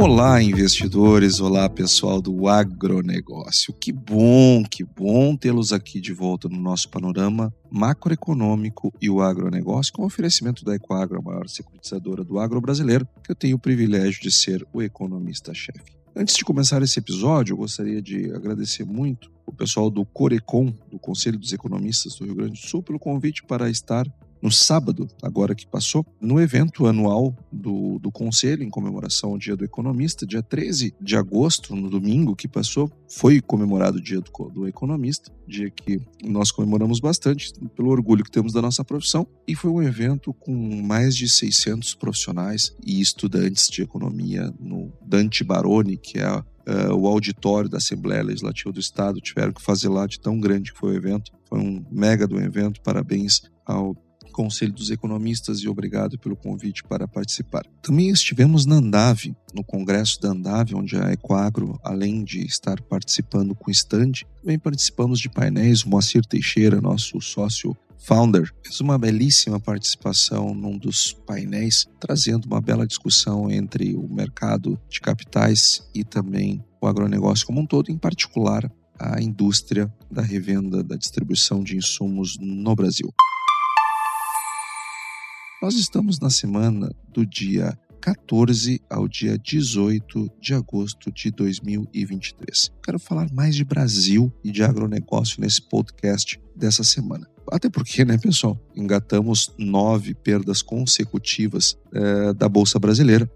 Olá, investidores! Olá, pessoal do agronegócio. Que bom, que bom tê-los aqui de volta no nosso panorama macroeconômico e o agronegócio, com oferecimento da Ecoagro, a maior securitizadora do agro brasileiro, que eu tenho o privilégio de ser o economista-chefe. Antes de começar esse episódio, eu gostaria de agradecer muito o pessoal do Corecon, do Conselho dos Economistas do Rio Grande do Sul, pelo convite para estar no sábado, agora que passou, no evento anual do, do Conselho, em comemoração ao Dia do Economista, dia 13 de agosto, no domingo que passou, foi comemorado o Dia do, do Economista, dia que nós comemoramos bastante pelo orgulho que temos da nossa profissão, e foi um evento com mais de 600 profissionais e estudantes de economia no Dante Baroni, que é Uh, o auditório da Assembleia Legislativa do Estado tiveram que fazer lá de tão grande que foi o evento. Foi um mega do evento. Parabéns ao Conselho dos Economistas e obrigado pelo convite para participar. Também estivemos na Andave, no congresso da Andave, onde a Ecoagro, além de estar participando com stand, também participamos de painéis. O Moacir Teixeira, nosso sócio founder, fez uma belíssima participação num dos painéis, trazendo uma bela discussão entre o mercado de capitais e também o agronegócio como um todo, em particular a indústria da revenda, da distribuição de insumos no Brasil. Nós estamos na semana do dia 14 ao dia 18 de agosto de 2023. Quero falar mais de Brasil e de agronegócio nesse podcast dessa semana. Até porque, né, pessoal, engatamos nove perdas consecutivas é, da Bolsa Brasileira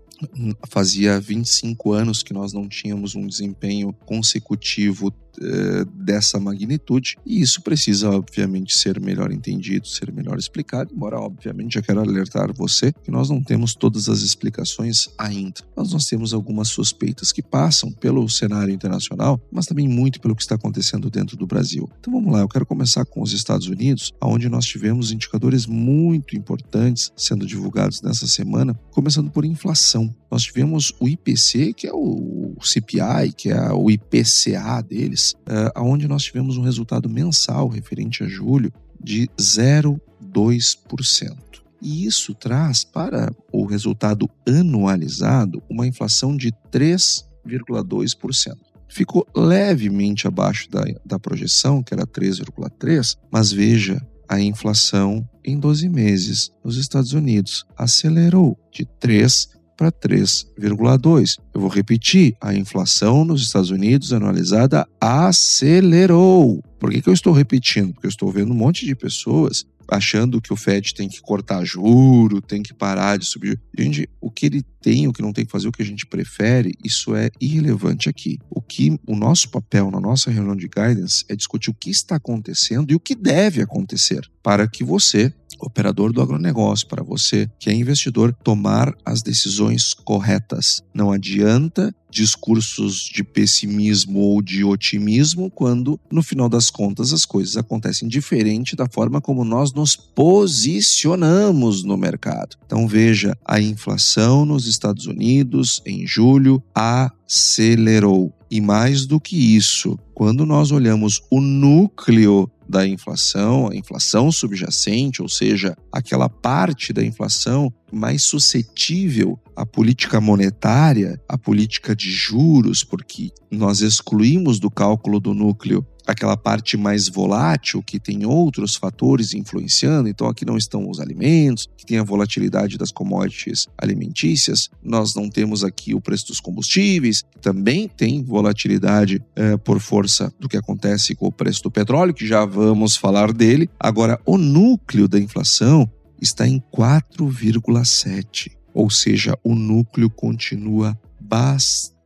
fazia 25 anos que nós não tínhamos um desempenho consecutivo eh, dessa magnitude e isso precisa obviamente ser melhor entendido, ser melhor explicado, embora obviamente já quero alertar você que nós não temos todas as explicações ainda. Nós nós temos algumas suspeitas que passam pelo cenário internacional, mas também muito pelo que está acontecendo dentro do Brasil. Então vamos lá, eu quero começar com os Estados Unidos, onde nós tivemos indicadores muito importantes sendo divulgados nessa semana, começando por inflação. Nós tivemos o IPC, que é o CPI, que é o IPCA deles, uh, onde nós tivemos um resultado mensal referente a julho de 0,2%. E isso traz para o resultado anualizado uma inflação de 3,2% ficou levemente abaixo da, da projeção, que era 3,3%, mas veja, a inflação em 12 meses nos Estados Unidos acelerou de 3 para 3,2. Eu vou repetir: a inflação nos Estados Unidos anualizada acelerou. Por que, que eu estou repetindo? Porque eu estou vendo um monte de pessoas achando que o Fed tem que cortar juro, tem que parar de subir. Gente, o que ele tem, o que não tem que fazer, o que a gente prefere, isso é irrelevante aqui. O que o nosso papel na nossa reunião de guidance é discutir o que está acontecendo e o que deve acontecer para que você operador do agronegócio, para você que é investidor, tomar as decisões corretas. Não adianta discursos de pessimismo ou de otimismo quando, no final das contas, as coisas acontecem diferente da forma como nós nos posicionamos no mercado. Então, veja, a inflação nos Estados Unidos em julho acelerou. E mais do que isso, quando nós olhamos o núcleo da inflação, a inflação subjacente, ou seja, aquela parte da inflação mais suscetível à política monetária, à política de juros, porque nós excluímos do cálculo do núcleo aquela parte mais volátil que tem outros fatores influenciando, então aqui não estão os alimentos, que tem a volatilidade das commodities alimentícias, nós não temos aqui o preço dos combustíveis, que também tem volatilidade é, por força do que acontece com o preço do petróleo, que já vamos falar dele. Agora, o núcleo da inflação está em 4,7 ou seja, o núcleo continua bastante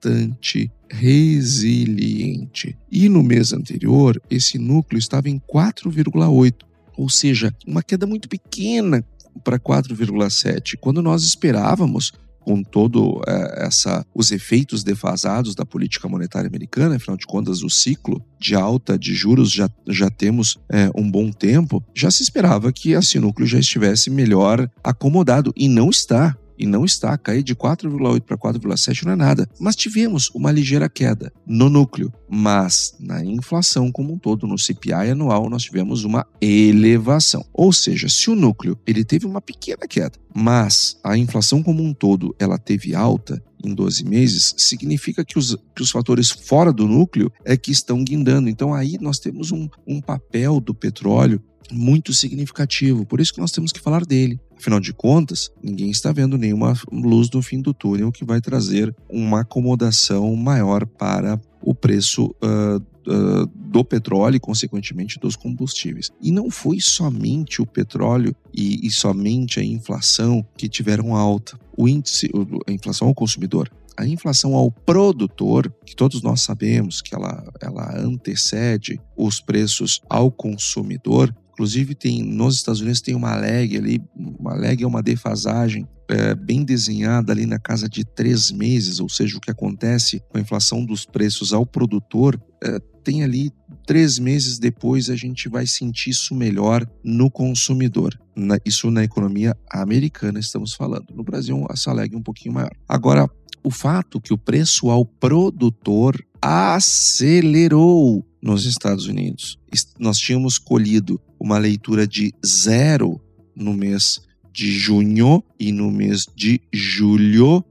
resiliente. E no mês anterior, esse núcleo estava em 4,8, ou seja, uma queda muito pequena para 4,7, quando nós esperávamos com todo é, essa os efeitos defasados da política monetária americana, afinal de contas o ciclo de alta de juros já, já temos é, um bom tempo, já se esperava que esse núcleo já estivesse melhor acomodado e não está e não está. Cair de 4,8 para 4,7 não é nada. Mas tivemos uma ligeira queda no núcleo. Mas na inflação como um todo, no CPI anual, nós tivemos uma elevação. Ou seja, se o núcleo ele teve uma pequena queda, mas a inflação como um todo ela teve alta, em 12 meses, significa que os, que os fatores fora do núcleo é que estão guindando. Então aí nós temos um, um papel do petróleo muito significativo. Por isso que nós temos que falar dele. Afinal de contas, ninguém está vendo nenhuma luz no fim do túnel que vai trazer uma acomodação maior para o preço uh, uh, do petróleo e, consequentemente, dos combustíveis. E não foi somente o petróleo e, e somente a inflação que tiveram alta. O índice, a inflação ao consumidor, a inflação ao produtor, que todos nós sabemos que ela, ela antecede os preços ao consumidor, Inclusive, tem nos Estados Unidos tem uma lag ali, uma lag é uma defasagem é, bem desenhada ali na casa de três meses, ou seja, o que acontece com a inflação dos preços ao produtor, é, tem ali três meses depois a gente vai sentir isso melhor no consumidor. Na, isso na economia americana estamos falando. No Brasil, essa lag é um pouquinho maior. Agora, o fato que o preço ao produtor acelerou nos Estados Unidos. Nós tínhamos colhido uma leitura de zero no mês de junho e no mês de julho,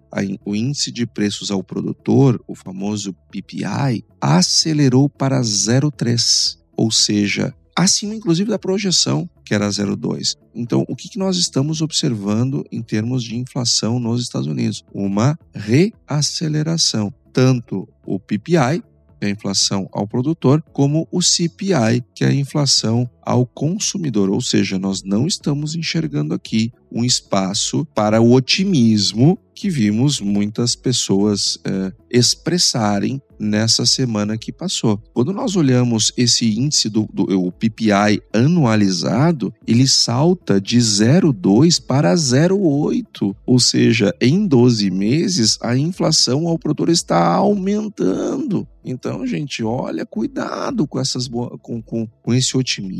o índice de preços ao produtor, o famoso PPI, acelerou para 0,3, ou seja, acima inclusive da projeção, que era 0,2. Então, o que nós estamos observando em termos de inflação nos Estados Unidos? Uma reaceleração. Tanto o PPI, que é a inflação ao produtor, como o CPI, que é a inflação ao consumidor. Ou seja, nós não estamos enxergando aqui um espaço para o otimismo que vimos muitas pessoas é, expressarem nessa semana que passou. Quando nós olhamos esse índice do, do o PPI anualizado, ele salta de 0,2 para 0,8, ou seja, em 12 meses a inflação ao produtor está aumentando. Então, gente, olha, cuidado com essas com, com, com esse otimismo.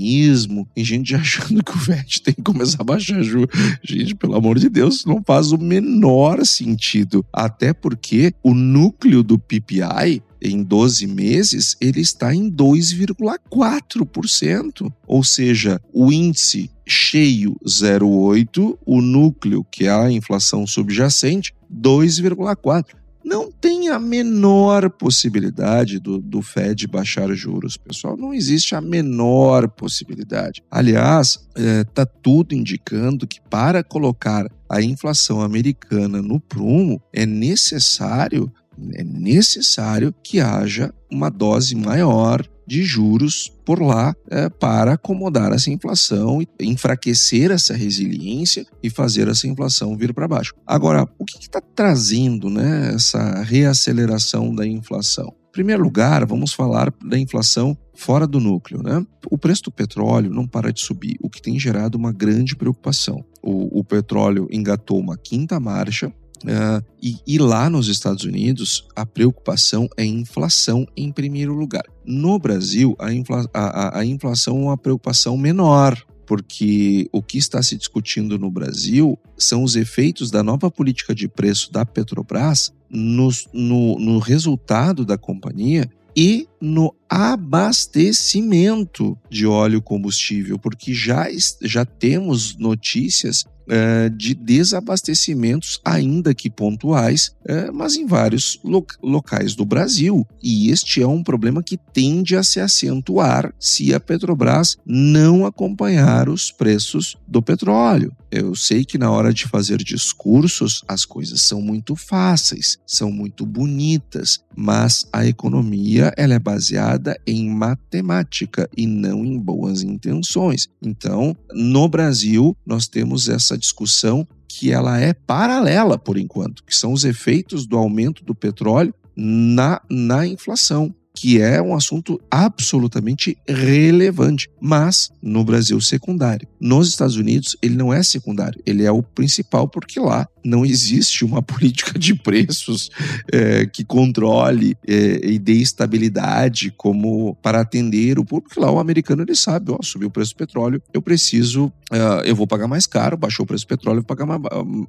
Tem gente achando que o FED tem que começar a baixar juros. Gente, pelo amor de Deus, não faz o menor sentido. Até porque o núcleo do PPI em 12 meses, ele está em 2,4%. Ou seja, o índice cheio 0,8, o núcleo, que é a inflação subjacente, 2,4 não tem a menor possibilidade do, do Fed baixar juros, pessoal. Não existe a menor possibilidade. Aliás, está é, tudo indicando que para colocar a inflação americana no prumo é necessário é necessário que haja uma dose maior de juros por lá é, para acomodar essa inflação, enfraquecer essa resiliência e fazer essa inflação vir para baixo. Agora, o que está trazendo né, essa reaceleração da inflação? Em primeiro lugar, vamos falar da inflação fora do núcleo. Né? O preço do petróleo não para de subir, o que tem gerado uma grande preocupação. O, o petróleo engatou uma quinta marcha, Uh, e, e, lá nos Estados Unidos, a preocupação é inflação em primeiro lugar. No Brasil, a, infla, a, a inflação é uma preocupação menor, porque o que está se discutindo no Brasil são os efeitos da nova política de preço da Petrobras no, no, no resultado da companhia e no abastecimento de óleo combustível, porque já, já temos notícias é, de desabastecimentos, ainda que pontuais, é, mas em vários lo locais do Brasil. E este é um problema que tende a se acentuar se a Petrobras não acompanhar os preços do petróleo. Eu sei que na hora de fazer discursos as coisas são muito fáceis, são muito bonitas, mas a economia ela é baseada em matemática e não em boas intenções. Então, no Brasil, nós temos essa essa discussão que ela é paralela por enquanto, que são os efeitos do aumento do petróleo na, na inflação que é um assunto absolutamente relevante, mas no Brasil secundário. Nos Estados Unidos ele não é secundário, ele é o principal porque lá não existe uma política de preços é, que controle é, e dê estabilidade como para atender o público. Lá o americano ele sabe, ó, subiu o preço do petróleo, eu preciso, uh, eu vou pagar mais caro, baixou o preço do petróleo, eu vou pagar mais,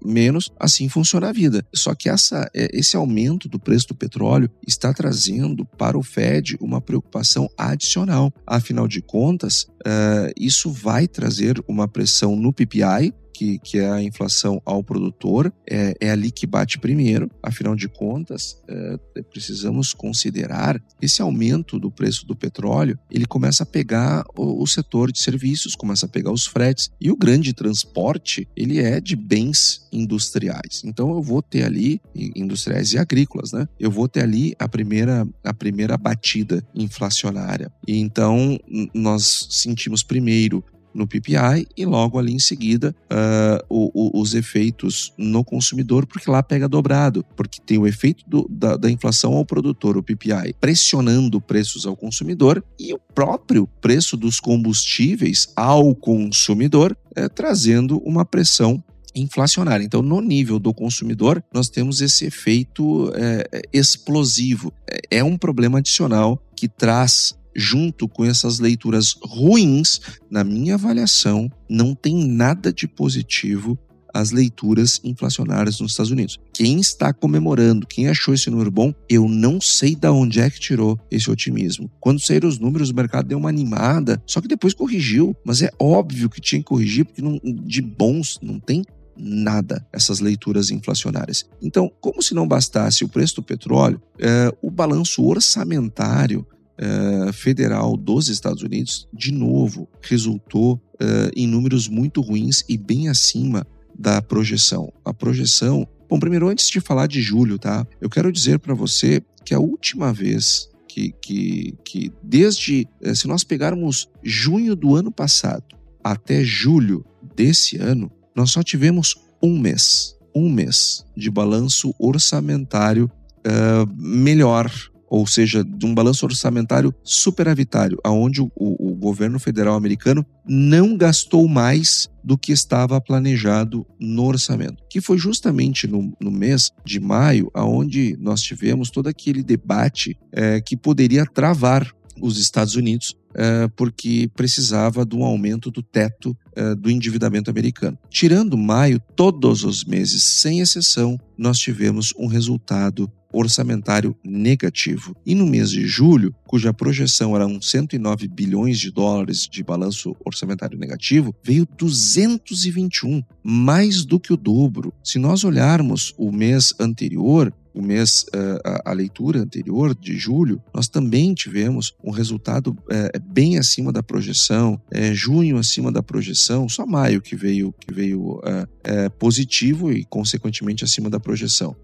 menos, assim funciona a vida. Só que essa, é, esse aumento do preço do petróleo está trazendo para o Fed uma preocupação adicional. Afinal de contas, uh, isso vai trazer uma pressão no PPI, que, que é a inflação ao produtor, é, é ali que bate primeiro. Afinal de contas, é, precisamos considerar esse aumento do preço do petróleo, ele começa a pegar o, o, setor de serviços, começa a pegar os fretes. E o grande transporte, ele é de bens industriais. Então eu vou ter ali, industriais e agrícolas, né? Eu vou ter ali a primeira, a primeira batida inflacionária. E então nós sentimos primeiro no PPI e logo ali em seguida uh, o, o, os efeitos no consumidor, porque lá pega dobrado, porque tem o efeito do, da, da, inflação ao produtor, o PPI, pressionando preços ao consumidor e o próprio preço dos combustíveis ao consumidor, uh, trazendo uma pressão inflacionária. Então, no nível do consumidor, nós temos esse efeito é, explosivo. É, é um problema adicional que traz junto com essas leituras ruins, na minha avaliação, não tem nada de positivo as leituras inflacionárias nos Estados Unidos. Quem está comemorando, quem achou esse número bom, eu não sei da onde é que tirou esse otimismo. Quando saíram os números, o mercado deu uma animada, só que depois corrigiu. Mas é óbvio que tinha que corrigir, porque não, de bons não tem nada essas leituras inflacionárias. Então, como se não bastasse o preço do petróleo, é, o balanço orçamentário uh, federal dos Estados Unidos, de novo, resultou uh, em números muito ruins e bem acima da projeção. A projeção. Bom, primeiro, antes de falar de julho, tá? Eu quero dizer para você que a última vez que, que, que desde. Uh, se nós pegarmos junho do ano passado até julho desse ano, nós só tivemos um mês. Um mês de balanço orçamentário uh, melhor ou seja, de um balanço orçamentário superavitário, aonde o, o, governo federal americano não gastou mais do que estava planejado no orçamento, que foi justamente no, no mês de maio, aonde nós tivemos todo aquele debate é, que poderia travar os Estados Unidos é, porque precisava de um aumento do teto do endividamento americano. Tirando maio, todos os meses, sem exceção, nós tivemos um resultado orçamentário negativo. E no mês de julho, cuja projeção era 109 bilhões de dólares de balanço orçamentário negativo, veio 221, mais do que o dobro. Se nós olharmos o mês anterior, o mês, eh, a, leitura anterior, de julho, nós também tivemos um resultado é, bem acima da projeção, é, junho acima da projeção, só maio que veio, que veio é, positivo e, consequentemente, acima da projeção.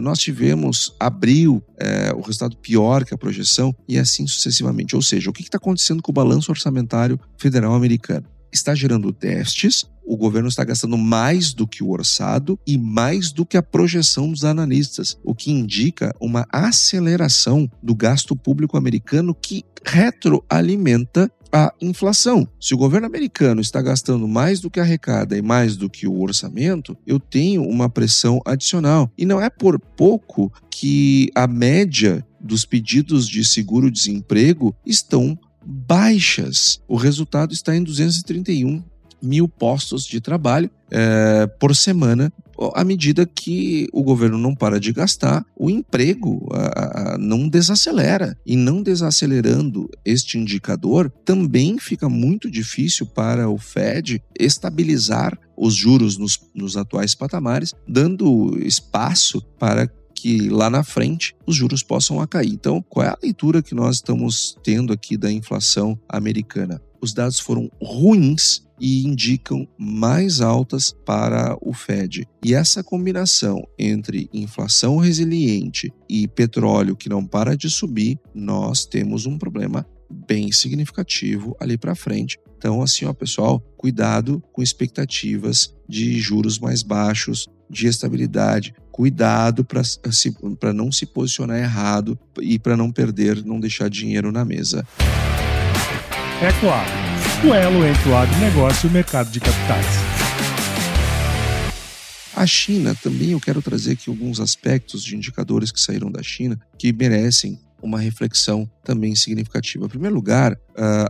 nós tivemos abril, o resultado pior que a projeção e assim sucessivamente. Ou seja, o que está acontecendo com o balanço orçamentário federal americano? Está gerando déficits o governo está gastando mais do que o orçado e mais do que a projeção dos analistas, o que indica uma aceleração do gasto público americano que retroalimenta a inflação. Se o governo americano está gastando mais do que arrecada e mais do que o orçamento, eu tenho uma pressão adicional. E não é por pouco que a média dos pedidos de seguro-desemprego estão baixas. O resultado está em 231 mil postos de trabalho é, por semana. À medida que o governo não para de gastar, o emprego a, a, não desacelera. E não desacelerando este indicador, também fica muito difícil para o Fed estabilizar os juros nos, nos atuais patamares, dando espaço para que lá na frente os juros possam cair. Então, qual é a leitura que nós estamos tendo aqui da inflação americana? Os dados foram ruins e indicam mais altas para o Fed. E essa combinação entre inflação resiliente e petróleo que não para de subir, nós temos um problema bem significativo ali para frente Então, assim, ó, pessoal, cuidado com expectativas de juros mais baixos, de estabilidade. Cuidado para não se posicionar errado e para não perder, não deixar dinheiro na mesa. Ecoagro, o elo entre o agronegócio e o mercado de capitais. A China também eu quero trazer aqui alguns aspectos de indicadores que saíram da China que merecem uma reflexão também significativa. Em primeiro lugar,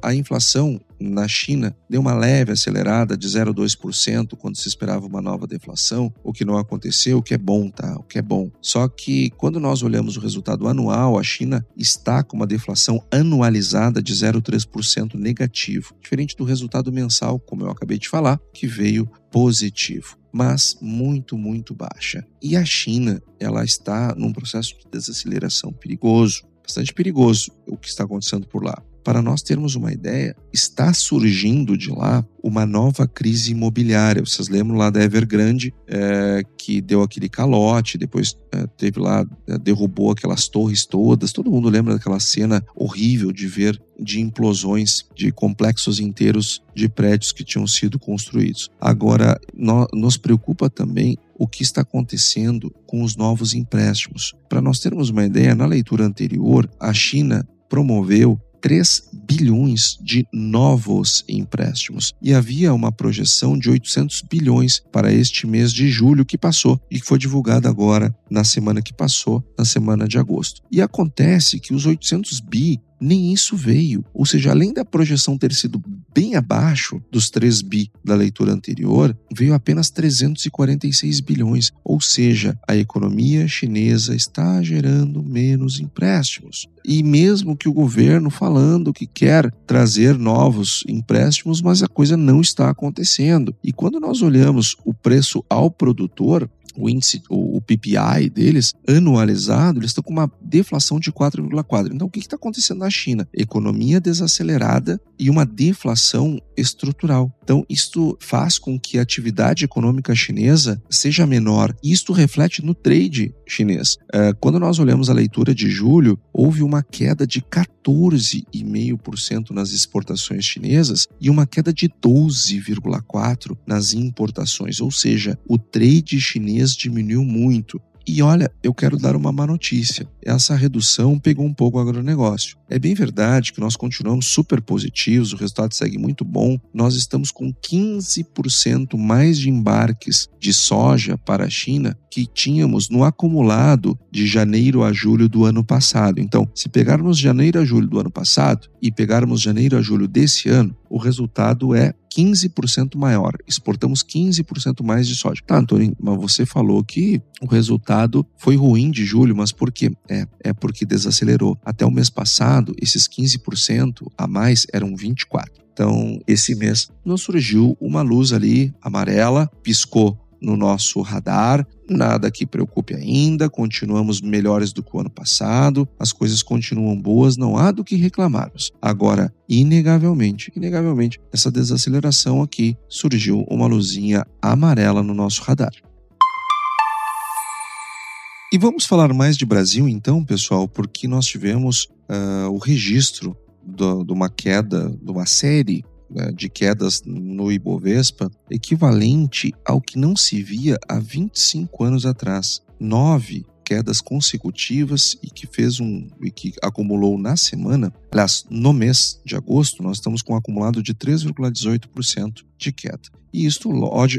a inflação na China deu uma leve acelerada de 0,2% quando se esperava uma nova deflação, o que não aconteceu, o que é bom, tá? O que é bom. Só que quando nós olhamos o resultado anual, a China está com uma deflação anualizada de 0,3% negativo, diferente do resultado mensal, como eu acabei de falar, que veio positivo mas muito, muito baixa. E a China, ela está num processo de desaceleração perigoso, bastante perigoso o que está acontecendo por lá. Para nós termos uma ideia, está surgindo de lá uma nova crise imobiliária. Vocês lembram lá da Evergrande, é, que deu aquele calote, depois é, teve lá, é, derrubou aquelas torres todas. Todo mundo lembra daquela cena horrível de ver de implosões de complexos inteiros de prédios que tinham sido construídos. Agora, no, nos preocupa também o que está acontecendo com os novos empréstimos. Para nós termos uma ideia, na leitura anterior, a China promoveu 3 bilhões de novos empréstimos e havia uma projeção de 800 bilhões para este mês de julho que passou e que foi divulgada agora na semana que passou, na semana de agosto. E acontece que os 800 bi nem isso veio. Ou seja, além da projeção ter sido bem abaixo dos 3 bi da leitura anterior, veio apenas 346 bilhões. Ou seja, a economia chinesa está gerando menos empréstimos. E mesmo que o governo falando que quer trazer novos empréstimos, mas a coisa não está acontecendo. E quando nós olhamos o preço ao produtor, o índice, o, PPI deles, anualizado, eles estão com uma deflação de 4,4. Então, o que está acontecendo na China? Economia desacelerada e uma deflação estrutural. Então, isto faz com que a atividade econômica chinesa seja menor. Isto reflete no trade chinês. É, quando nós olhamos a leitura de julho, houve uma queda de 14,5% nas exportações chinesas e uma queda de 12,4% nas importações. Ou seja, o trade chinês diminuiu muito. E olha, eu quero dar uma má notícia. Essa redução pegou um pouco o agronegócio. É bem verdade que nós continuamos super positivos, o resultado segue muito bom. Nós estamos com 15% mais de embarques de soja para a China que tínhamos no acumulado de janeiro a julho do ano passado. Então, se pegarmos janeiro a julho do ano passado e pegarmos janeiro a julho desse ano, o resultado é 15% maior. Exportamos 15% mais de soja. Tá, Antônio, mas você falou que o resultado foi ruim de julho, mas por quê? É, é porque desacelerou. Até o mês passado, esses 15% a mais eram 24%. Então, esse mês não surgiu uma luz ali amarela, piscou no nosso radar. Nada que preocupe ainda, continuamos melhores do que o ano passado, as coisas continuam boas, não há do que reclamarmos. Agora, inegavelmente, inegavelmente, essa desaceleração aqui surgiu uma luzinha amarela no nosso radar. E vamos falar mais de Brasil então, pessoal, porque nós tivemos uh, o registro de uma queda, de uma série de quedas no Ibovespa equivalente ao que não se via há 25 anos atrás. Nove quedas consecutivas e que fez um e que acumulou na semana, aliás, no mês de agosto, nós estamos com um acumulado de 3,18% de queda. E isto,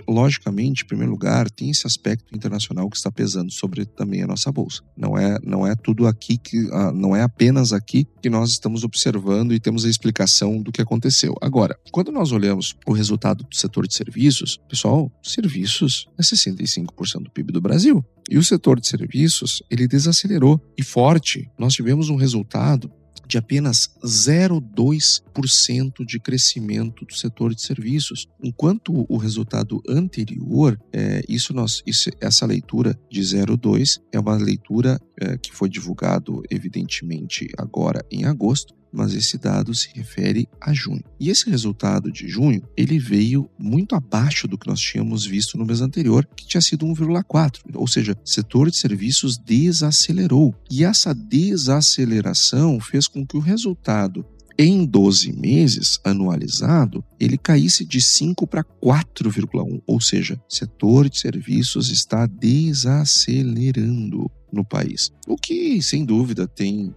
logicamente, em primeiro lugar, tem esse aspecto internacional que está pesando sobre também a nossa bolsa. Não é, não é tudo aqui que, ah, não é apenas aqui que nós estamos observando e temos a explicação do que aconteceu. Agora, quando nós olhamos o resultado do setor de serviços, pessoal, serviços é 65% do PIB do Brasil. E o setor de serviços, ele desacelerou e forte. Nós tivemos um resultado de apenas 0,2% de crescimento do setor de serviços, enquanto o resultado anterior, é, isso nós, isso, essa leitura de 0,2 é uma leitura é, que foi divulgado evidentemente agora em agosto, mas esse dado se refere a junho. E esse resultado de junho, ele veio muito abaixo do que nós tínhamos visto no mês anterior, que tinha sido 1,4, ou seja, setor de serviços desacelerou. E essa desaceleração fez com que o resultado em 12 meses, anualizado, ele caísse de 5 para 4,1, ou seja, setor de serviços está desacelerando no país. O que, sem dúvida, tem,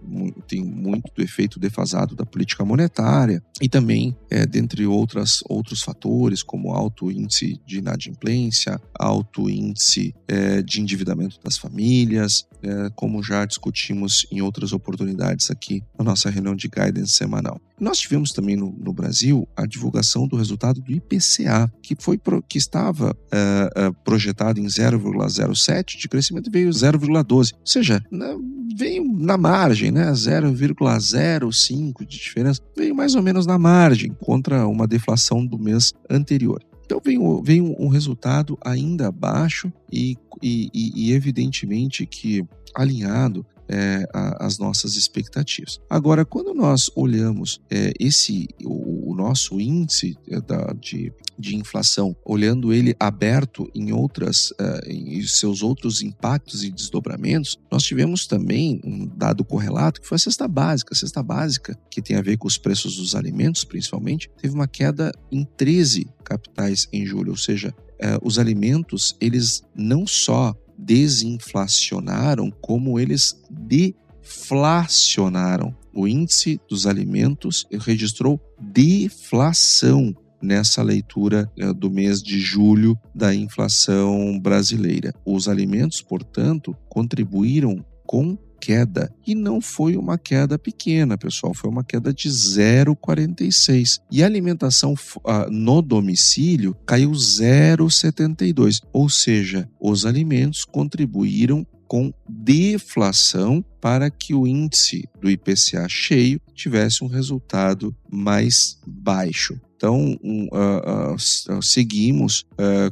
tem muito do efeito defasado da política monetária e também, é, dentre outras, outros fatores, como alto índice de inadimplência, alto índice é, de endividamento das famílias, é, como já discutimos em outras oportunidades aqui na nossa reunião de guidance semanal. Nós tivemos também no, no Brasil a divulgação do resultado do IPCA, que foi pro, que estava uh, uh, projetado em 0,07 de crescimento e veio 0,12. Ou seja, na, veio na margem, né? 0,05 de diferença, veio mais ou menos na margem contra uma deflação do mês anterior. Então veio, veio um resultado ainda abaixo e, e, e evidentemente que alinhado é, a, as nossas expectativas. Agora, quando nós olhamos é, esse o, o, nosso índice é, da, de, de inflação, olhando ele aberto em outras é, em seus outros impactos e desdobramentos, nós tivemos também um dado correlato que foi a cesta básica. A cesta básica, que tem a ver com os preços dos alimentos, principalmente, teve uma queda em 13 capitais em julho, ou seja, Uh, os alimentos eles não só desinflacionaram, como eles deflacionaram. O índice dos alimentos registrou deflação nessa leitura eh, do mês de julho da inflação brasileira. Os alimentos, portanto, contribuíram com queda. E não foi uma queda pequena, pessoal, foi uma queda de 0,46. E a alimentação uh, no domicílio caiu 0,72. Ou seja, os alimentos contribuíram com deflação para que o índice do IPCA cheio tivesse um resultado mais baixo. Então, um, uh, uh, seguimos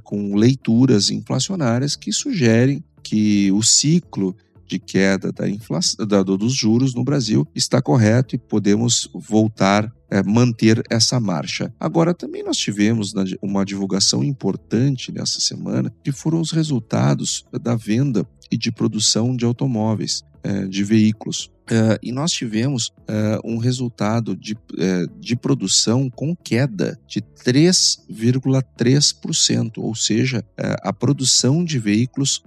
com leituras inflacionárias que sugerem que o ciclo de queda da inflação, da, dos juros no Brasil está correto e podemos voltar é, manter essa marcha. Agora, também nós tivemos uma divulgação importante nessa semana, que foram os resultados da venda e de produção de automóveis, é, de veículos. Uh, e nós tivemos uh, um resultado de, uh, de produção com queda de 3,3%, ou seja, a produção de veículos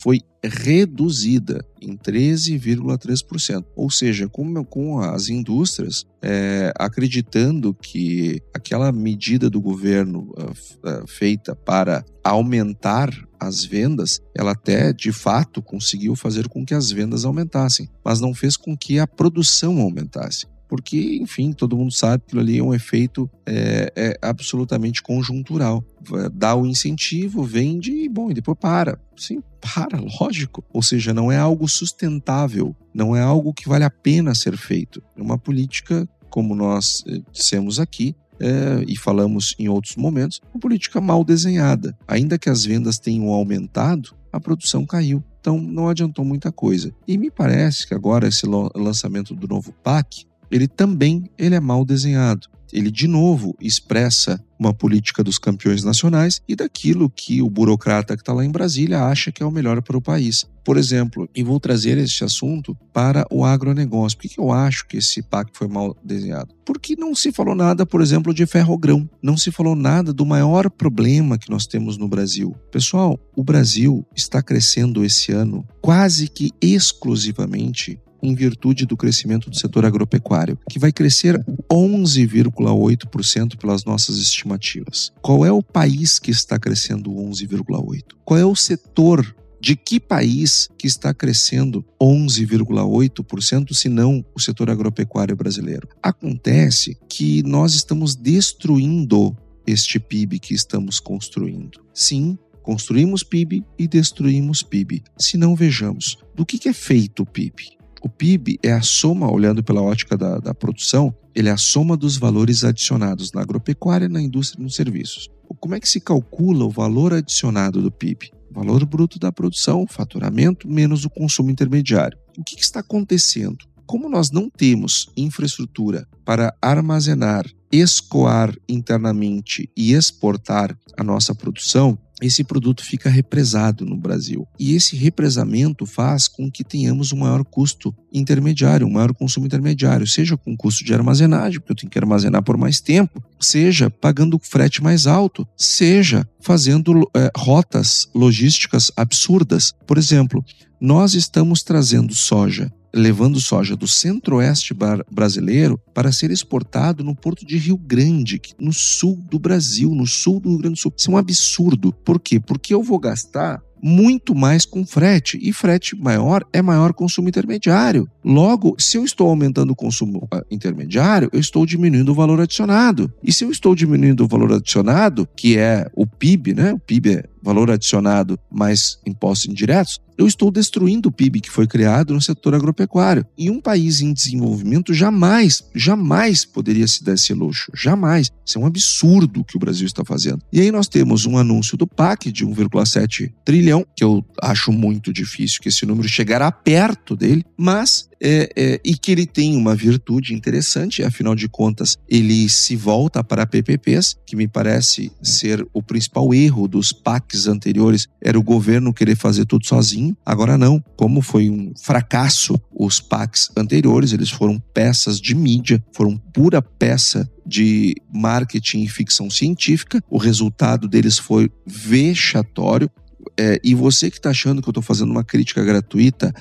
foi reduzida em 13,3%. Ou seja, com, com as indústrias é, acreditando que aquela medida do governo uh, uh, feita para aumentar as vendas, ela até de fato conseguiu fazer com que as vendas aumentassem, mas não fez com que a produção aumentasse porque, enfim, todo mundo sabe que aquilo ali é um efeito é, é absolutamente conjuntural. Dá o incentivo, vende e, bom, e depois para. Sim, para, lógico. Ou seja, não é algo sustentável, não é algo que vale a pena ser feito. É uma política, como nós eh, dissemos aqui, é, e falamos em outros momentos, uma política mal desenhada. Ainda que as vendas tenham aumentado, a produção caiu. Então não adiantou muita coisa. E me parece que agora esse lançamento do novo PAC ele também ele é mal desenhado. Ele de novo expressa uma política dos campeões nacionais e daquilo que o burocrata que está lá em Brasília acha que é o melhor para o país. Por exemplo, e vou trazer este assunto para o agronegócio. Por que eu acho que esse pacto foi mal desenhado? Porque não se falou nada, por exemplo, de ferrogrão. Não se falou nada do maior problema que nós temos no Brasil. Pessoal, o Brasil está crescendo esse ano quase que exclusivamente em virtude do crescimento do setor agropecuário, que vai crescer 11,8% pelas nossas estimativas. Qual é o país que está crescendo 11,8%? Qual é o setor de que país que está crescendo 11,8%, se não o setor agropecuário brasileiro? Acontece que nós estamos destruindo este PIB que estamos construindo. Sim, construímos PIB e destruímos PIB. Se não vejamos, do que é feito o PIB? O PIB é a soma, olhando pela ótica da, da produção, ele é a soma dos valores adicionados na agropecuária, na indústria e nos serviços. Como é que se calcula o valor adicionado do PIB? Valor bruto da produção, faturamento, menos o consumo intermediário. O que, que está acontecendo? Como nós não temos infraestrutura para armazenar, escoar internamente e exportar a nossa produção, esse produto fica represado no Brasil. E esse represamento faz com que tenhamos um maior custo intermediário, um maior consumo intermediário, seja com custo de armazenagem, porque eu tenho que armazenar por mais tempo, seja pagando frete mais alto, seja fazendo é, rotas logísticas absurdas. Por exemplo, nós estamos trazendo soja levando soja do centro-oeste brasileiro para ser exportado no porto de Rio Grande, no sul do Brasil, no sul do Rio Grande do Sul. Isso é um absurdo. Por quê? Porque eu vou gastar muito mais com frete. E frete maior é maior consumo intermediário. Logo, se eu estou aumentando o consumo ah, intermediário, eu estou diminuindo o valor adicionado. E se eu estou diminuindo o valor adicionado, que é o PIB, né? O PIB é valor adicionado mais impostos indiretos, eu estou destruindo o PIB que foi criado no setor agropecuário. E um país em desenvolvimento jamais, jamais poderia se dar esse luxo. Jamais. Isso é um absurdo que o Brasil está fazendo. E aí nós temos um anúncio do PAC de 1,7 trilhão, que eu acho muito difícil que esse número chegará perto dele, mas é, é, e que ele tem uma virtude interessante, afinal de contas, ele se volta para PPPs, que me parece ser o principal erro dos PACs anteriores, era o governo querer fazer tudo sozinho. Agora não, como foi um fracasso os PACs anteriores, eles foram peças de mídia, foram pura peça de marketing e ficção científica. O resultado deles foi vexatório. É, e você que está achando que eu estou fazendo uma crítica gratuita,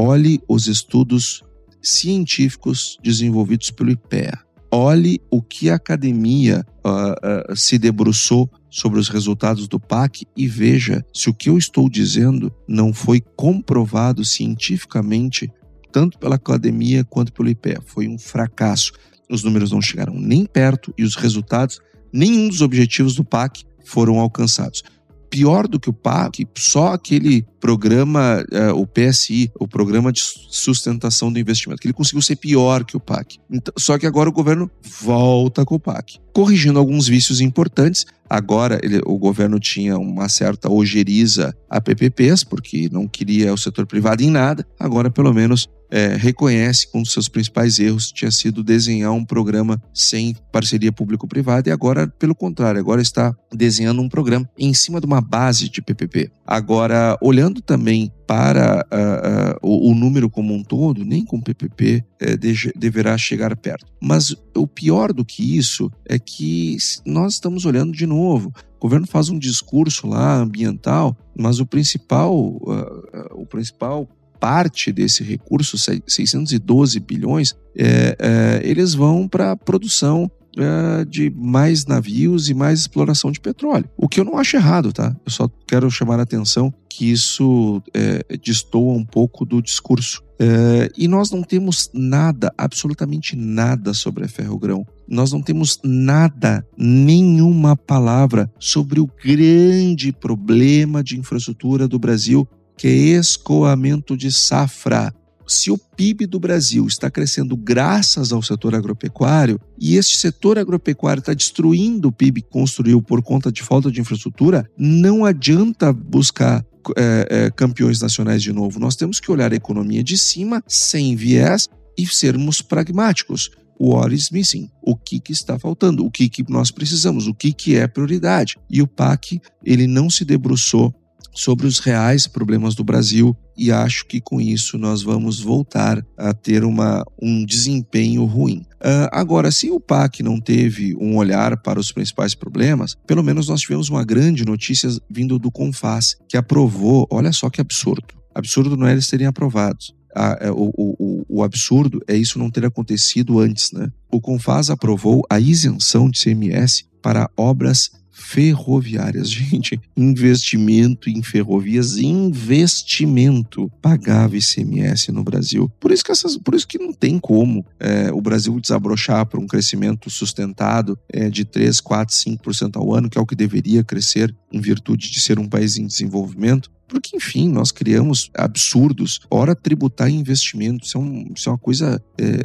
Olhe os estudos científicos desenvolvidos pelo IPEA. Olhe o que a academia uh, uh, se debruçou sobre os resultados do PAC e veja se o que eu estou dizendo não foi comprovado cientificamente, tanto pela academia quanto pelo IPEA. Foi um fracasso. Os números não chegaram nem perto e os resultados, nenhum dos objetivos do PAC foram alcançados pior do que o PAC, só aquele programa, uh, o PSI, o Programa de Sustentação do Investimento, que ele conseguiu ser pior que o PAC. Então, só que agora o governo volta com o PAC, corrigindo alguns vícios importantes. Agora ele, o governo tinha uma certa ojeriza a PPPs, porque não queria o setor privado em nada. Agora, pelo menos, é, reconhece que um dos seus principais erros tinha sido desenhar um programa sem parceria público-privada e agora, pelo contrário, agora está desenhando um programa em cima de uma base de PPP. Agora, olhando também para uh, uh, o, o, número como um todo, nem com PPP uh, de, deverá chegar perto. Mas o pior do que isso é que nós estamos olhando de novo. O governo faz um discurso lá ambiental, mas o principal, o principal parte desse recurso, 612 bilhões, é, é, eles vão para a produção é, de mais navios e mais exploração de petróleo. O que eu não acho errado, tá? Eu só quero chamar a atenção que isso é, destoa um pouco do discurso. É, e nós não temos nada, absolutamente nada sobre a Ferrogrão. Nós não temos nada, nenhuma palavra sobre o grande problema de infraestrutura do Brasil que é escoamento de safra. Se o PIB do Brasil está crescendo graças ao setor agropecuário e este setor agropecuário está destruindo o PIB que construiu por conta de falta de infraestrutura, não adianta buscar é, é, campeões nacionais de novo. Nós temos que olhar a economia de cima, sem viés e sermos pragmáticos. What is missing? O que, que está faltando? O que, que nós precisamos? O que, que é prioridade? E o PAC, ele não se debruçou sobre os reais problemas do Brasil e acho que com isso nós vamos voltar a ter uma, um desempenho ruim. Uh, agora, se o PAC não teve um olhar para os principais problemas, pelo menos nós tivemos uma grande notícia vindo do Confas, que aprovou, olha só que absurdo. Absurdo não é eles terem aprovado. Ah, o, o, o, absurdo é isso não ter acontecido antes, né? O Confas aprovou a isenção de CMS para obras ferroviárias. Gente, investimento em ferrovias, investimento pagava ICMS no Brasil. Por isso que, essas, por isso que não tem como é, o Brasil desabrochar para um crescimento sustentado é, de 3, 4, 5% ao ano, que é o que deveria crescer em virtude de ser um país em desenvolvimento. Porque, enfim, nós criamos absurdos. Ora, tributar investimentos, é, um, é uma coisa é, é,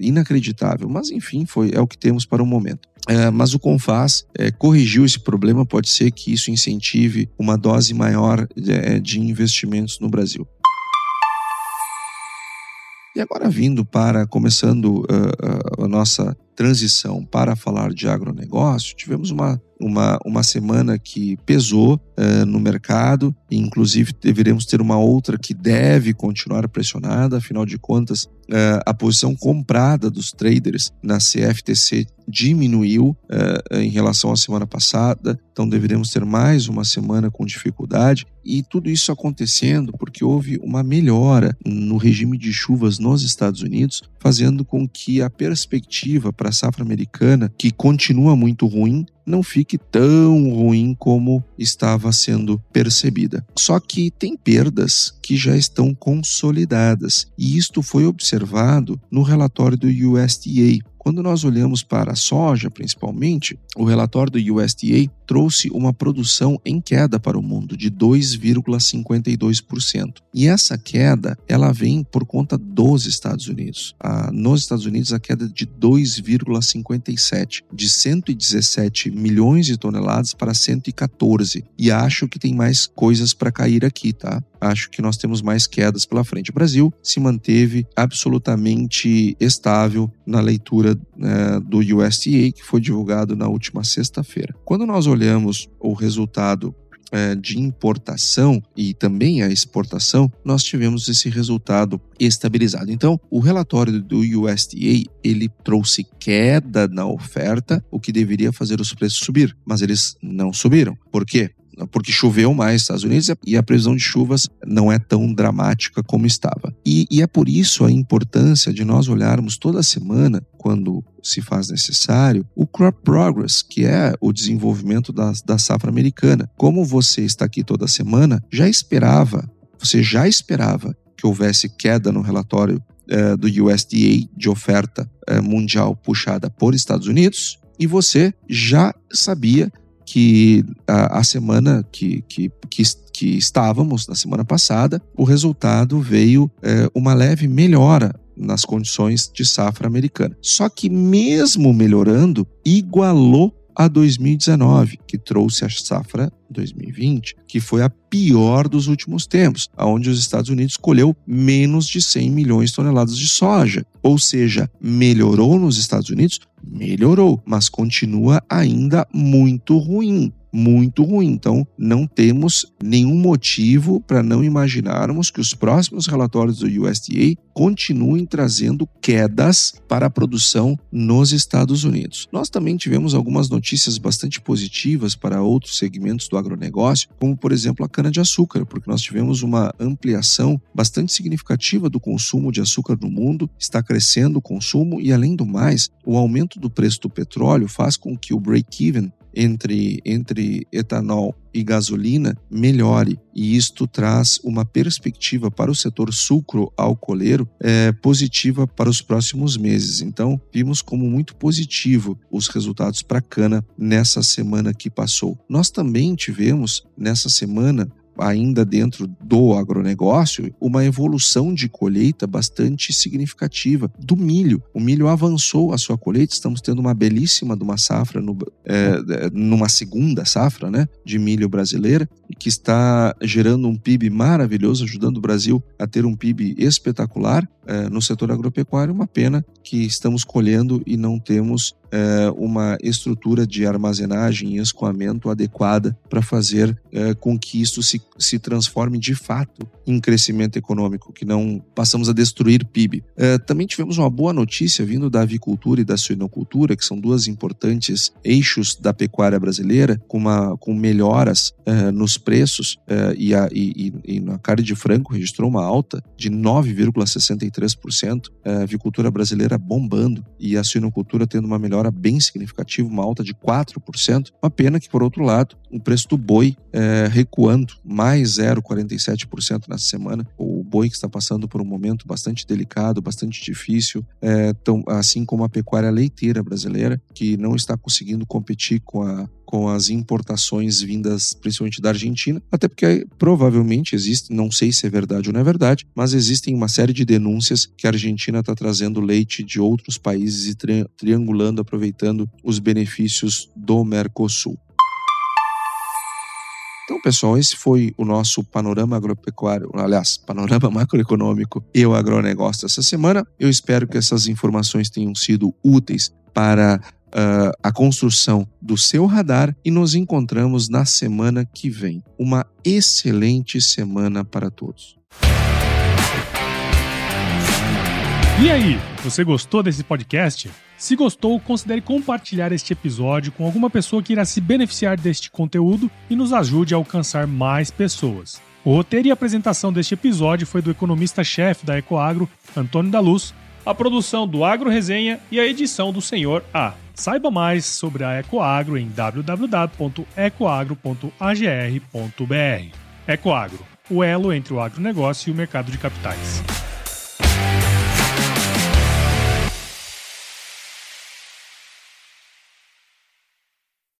inacreditável. Mas, enfim, foi, é o que temos para o momento. É, mas o Confaz é, corrigiu esse problema, pode ser que isso incentive uma dose maior de, é, de investimentos no Brasil. E agora vindo para, começando uh, uh, a nossa transição para falar de agronegócio, tivemos uma uma, uma semana que pesou uh, no mercado, e inclusive deveremos ter uma outra que deve continuar pressionada, afinal de contas, uh, a posição comprada dos traders na CFTC diminuiu uh, em relação à semana passada, então deveremos ter mais uma semana com dificuldade. E tudo isso acontecendo porque houve uma melhora no regime de chuvas nos Estados Unidos, fazendo com que a perspectiva para a safra americana, que continua muito ruim, não fique tão ruim como estava sendo percebida. Só que tem perdas que já estão consolidadas, e isto foi observado no relatório do USDA, quando nós olhamos para a soja, principalmente, o relatório do USDA trouxe uma produção em queda para o mundo de 2,52%. E essa queda, ela vem por conta dos Estados Unidos. Ah, nos Estados Unidos, a queda é de 2,57, de 117 milhões de toneladas para 114. E acho que tem mais coisas para cair aqui, tá? acho que nós temos mais quedas pela frente. O Brasil se manteve absolutamente estável na leitura né, do USDA, que foi divulgado na última sexta-feira. Quando nós olhamos o resultado de importação e também a exportação, nós tivemos esse resultado estabilizado. Então, o relatório do USDA ele trouxe queda na oferta, o que deveria fazer os preços subir, mas eles não subiram. Por quê? Porque choveu mais nos Estados Unidos e a previsão de chuvas não é tão dramática como estava. E, e é por isso a importância de nós olharmos toda semana, quando se faz necessário, o crop progress, que é o desenvolvimento da, da safra americana. Como você está aqui toda semana, já esperava, você já esperava que houvesse queda no relatório eh, do USDA de oferta eh, mundial puxada por Estados Unidos, e você já sabia que a, a semana que, que, que, que, estávamos, na semana passada, o resultado veio é, uma leve melhora nas condições de safra americana. Só que, mesmo melhorando, igualou a 2019, que trouxe a safra 2020, que foi a pior dos últimos tempos, onde os Estados Unidos colheu menos de 100 milhões de toneladas de soja. Ou seja, melhorou nos Estados Unidos? Melhorou, mas continua ainda muito ruim muito ruim. Então, não temos nenhum motivo para não imaginarmos que os próximos relatórios do USDA continuem trazendo quedas para a produção nos Estados Unidos. Nós também tivemos algumas notícias bastante positivas para outros segmentos do agronegócio, como por exemplo a cana-de-açúcar, porque nós tivemos uma ampliação bastante significativa do consumo de açúcar no mundo, está crescendo o consumo e, além do mais, o aumento do preço do petróleo faz com que o break-even entre, entre etanol e gasolina melhore. E isto traz uma perspectiva para o setor sucro-alcooleiro é, positiva para os próximos meses. Então, vimos como muito positivo os resultados para cana nessa semana que passou. Nós também tivemos nessa semana ainda dentro do agronegócio, uma evolução de colheita bastante significativa do milho. O milho avançou a sua colheita, estamos tendo uma belíssima de uma safra, no, é, numa segunda safra né, de milho brasileira, que está gerando um PIB maravilhoso, ajudando o Brasil a ter um PIB espetacular é, no setor agropecuário. Uma pena que estamos colhendo e não temos uma estrutura de armazenagem e escoamento adequada para fazer é, com que isso se, se transforme de fato em crescimento econômico, que não passamos a destruir PIB. É, também tivemos uma boa notícia vindo da avicultura e da suinocultura, que são duas importantes eixos da pecuária brasileira, com, uma, com melhoras nos preços, e, a, e, e, na carne de frango registrou uma alta de 9,63%, é, a avicultura brasileira bombando e a suinocultura tendo uma melhor melhora bem significativa, uma alta de 4%. Uma pena que, por outro lado, o preço do boi é, recuando mais 0,47% nessa semana. O boi que está passando por um momento bastante delicado, bastante difícil, é, tão, assim como a pecuária leiteira brasileira, que não está conseguindo competir com a com as importações vindas principalmente da Argentina, até porque provavelmente existe, não sei se é verdade ou não é verdade, mas existem uma série de denúncias que a Argentina está trazendo leite de outros países e tri triangulando, aproveitando os benefícios do Mercosul. Então, pessoal, esse foi o nosso panorama agropecuário, aliás, panorama macroeconômico e o agronegócio dessa semana. Eu espero que essas informações tenham sido úteis para uh, a construção do seu radar e nos encontramos na semana que vem. Uma excelente semana para todos. E aí, você gostou desse podcast? Se gostou, considere compartilhar este episódio com alguma pessoa que irá se beneficiar deste conteúdo e nos ajude a alcançar mais pessoas. O roteiro e apresentação deste episódio foi do economista-chefe da Ecoagro, Antônio da Luz, a produção do Agro Resenha e a edição do Senhor A. Saiba mais sobre a Ecoagro em www.ecoagro.agr.br. Ecoagro, o elo entre o agronegócio e o mercado de capitais.